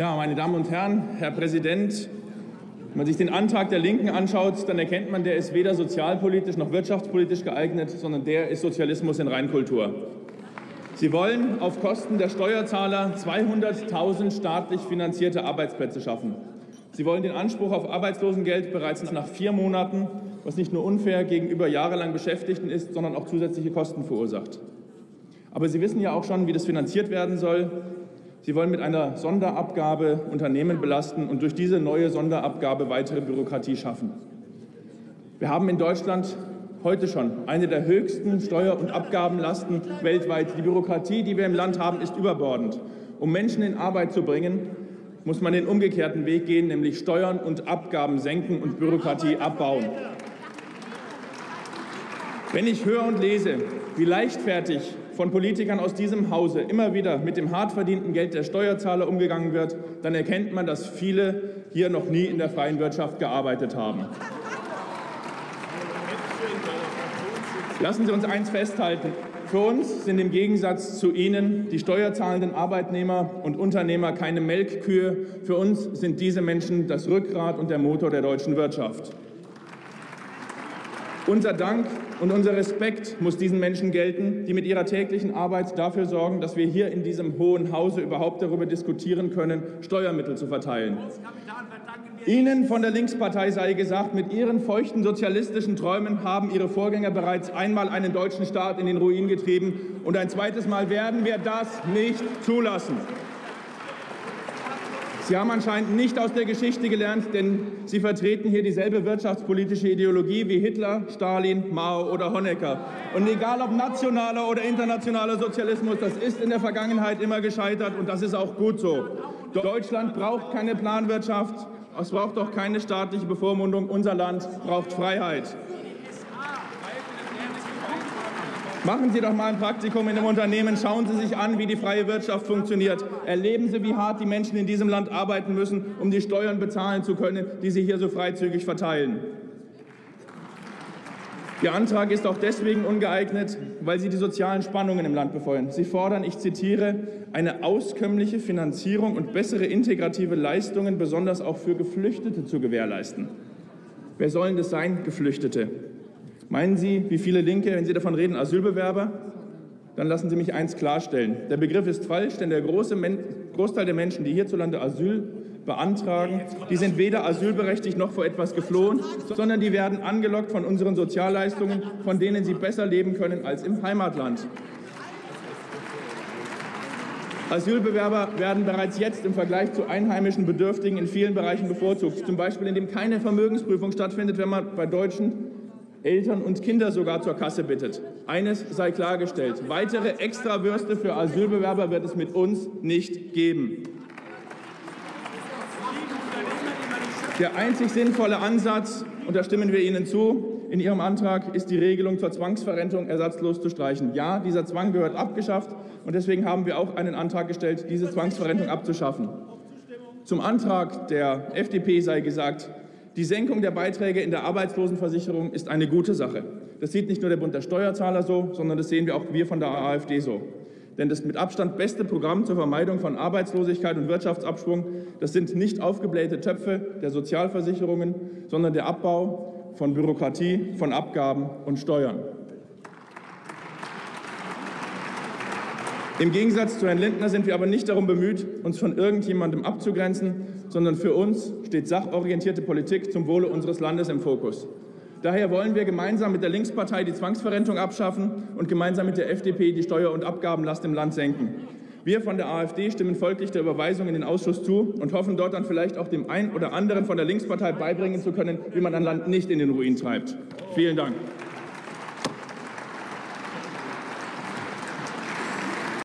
Ja, meine Damen und Herren, Herr Präsident, wenn man sich den Antrag der Linken anschaut, dann erkennt man, der ist weder sozialpolitisch noch wirtschaftspolitisch geeignet, sondern der ist Sozialismus in Reinkultur. Sie wollen auf Kosten der Steuerzahler 200.000 staatlich finanzierte Arbeitsplätze schaffen. Sie wollen den Anspruch auf Arbeitslosengeld bereits nach vier Monaten, was nicht nur unfair gegenüber jahrelang Beschäftigten ist, sondern auch zusätzliche Kosten verursacht. Aber Sie wissen ja auch schon, wie das finanziert werden soll. Sie wollen mit einer Sonderabgabe Unternehmen belasten und durch diese neue Sonderabgabe weitere Bürokratie schaffen. Wir haben in Deutschland heute schon eine der höchsten Steuer- und Abgabenlasten weltweit. Die Bürokratie, die wir im Land haben, ist überbordend. Um Menschen in Arbeit zu bringen, muss man den umgekehrten Weg gehen, nämlich Steuern und Abgaben senken und Bürokratie abbauen. Wenn ich höre und lese, wie leichtfertig von Politikern aus diesem Hause immer wieder mit dem hart verdienten Geld der Steuerzahler umgegangen wird, dann erkennt man, dass viele hier noch nie in der freien Wirtschaft gearbeitet haben. Lassen Sie uns eins festhalten. Für uns sind im Gegensatz zu Ihnen die steuerzahlenden Arbeitnehmer und Unternehmer keine Melkkühe. Für uns sind diese Menschen das Rückgrat und der Motor der deutschen Wirtschaft. Unser Dank und unser Respekt muss diesen Menschen gelten, die mit ihrer täglichen Arbeit dafür sorgen, dass wir hier in diesem Hohen Hause überhaupt darüber diskutieren können, Steuermittel zu verteilen. Ihnen von der Linkspartei sei gesagt, mit Ihren feuchten sozialistischen Träumen haben Ihre Vorgänger bereits einmal einen deutschen Staat in den Ruin getrieben. Und ein zweites Mal werden wir das nicht zulassen. Sie haben anscheinend nicht aus der Geschichte gelernt, denn Sie vertreten hier dieselbe wirtschaftspolitische Ideologie wie Hitler, Stalin, Mao oder Honecker. Und egal ob nationaler oder internationaler Sozialismus, das ist in der Vergangenheit immer gescheitert und das ist auch gut so. Deutschland braucht keine Planwirtschaft, es braucht auch keine staatliche Bevormundung. Unser Land braucht Freiheit. Machen Sie doch mal ein Praktikum in einem Unternehmen, schauen Sie sich an, wie die freie Wirtschaft funktioniert. Erleben Sie, wie hart die Menschen in diesem Land arbeiten müssen, um die Steuern bezahlen zu können, die Sie hier so freizügig verteilen. Ihr Antrag ist auch deswegen ungeeignet, weil Sie die sozialen Spannungen im Land befeuern. Sie fordern, ich zitiere, eine auskömmliche Finanzierung und bessere integrative Leistungen, besonders auch für Geflüchtete, zu gewährleisten. Wer sollen das sein, Geflüchtete? Meinen Sie, wie viele Linke, wenn Sie davon reden, Asylbewerber? Dann lassen Sie mich eins klarstellen. Der Begriff ist falsch, denn der große Großteil der Menschen, die hierzulande Asyl beantragen, die sind weder asylberechtigt noch vor etwas geflohen, sondern die werden angelockt von unseren Sozialleistungen, von denen sie besser leben können als im Heimatland. Asylbewerber werden bereits jetzt im Vergleich zu einheimischen Bedürftigen in vielen Bereichen bevorzugt, zum Beispiel indem keine Vermögensprüfung stattfindet, wenn man bei Deutschen Eltern und Kinder sogar zur Kasse bittet. Eines sei klargestellt, weitere Extrawürste für Asylbewerber wird es mit uns nicht geben. Der einzig sinnvolle Ansatz, und da stimmen wir Ihnen zu, in Ihrem Antrag ist die Regelung zur Zwangsverrentung ersatzlos zu streichen. Ja, dieser Zwang gehört abgeschafft und deswegen haben wir auch einen Antrag gestellt, diese Zwangsverrentung abzuschaffen. Zum Antrag der FDP sei gesagt, die Senkung der Beiträge in der Arbeitslosenversicherung ist eine gute Sache. Das sieht nicht nur der Bund der Steuerzahler so, sondern das sehen wir auch wir von der AfD so. Denn das mit Abstand beste Programm zur Vermeidung von Arbeitslosigkeit und Wirtschaftsabschwung, das sind nicht aufgeblähte Töpfe der Sozialversicherungen, sondern der Abbau von Bürokratie, von Abgaben und Steuern. Im Gegensatz zu Herrn Lindner sind wir aber nicht darum bemüht, uns von irgendjemandem abzugrenzen, sondern für uns steht sachorientierte Politik zum Wohle unseres Landes im Fokus. Daher wollen wir gemeinsam mit der Linkspartei die Zwangsverrentung abschaffen und gemeinsam mit der FDP die Steuer- und Abgabenlast im Land senken. Wir von der AfD stimmen folglich der Überweisung in den Ausschuss zu und hoffen dort dann vielleicht auch dem einen oder anderen von der Linkspartei beibringen zu können, wie man ein Land nicht in den Ruin treibt. Vielen Dank.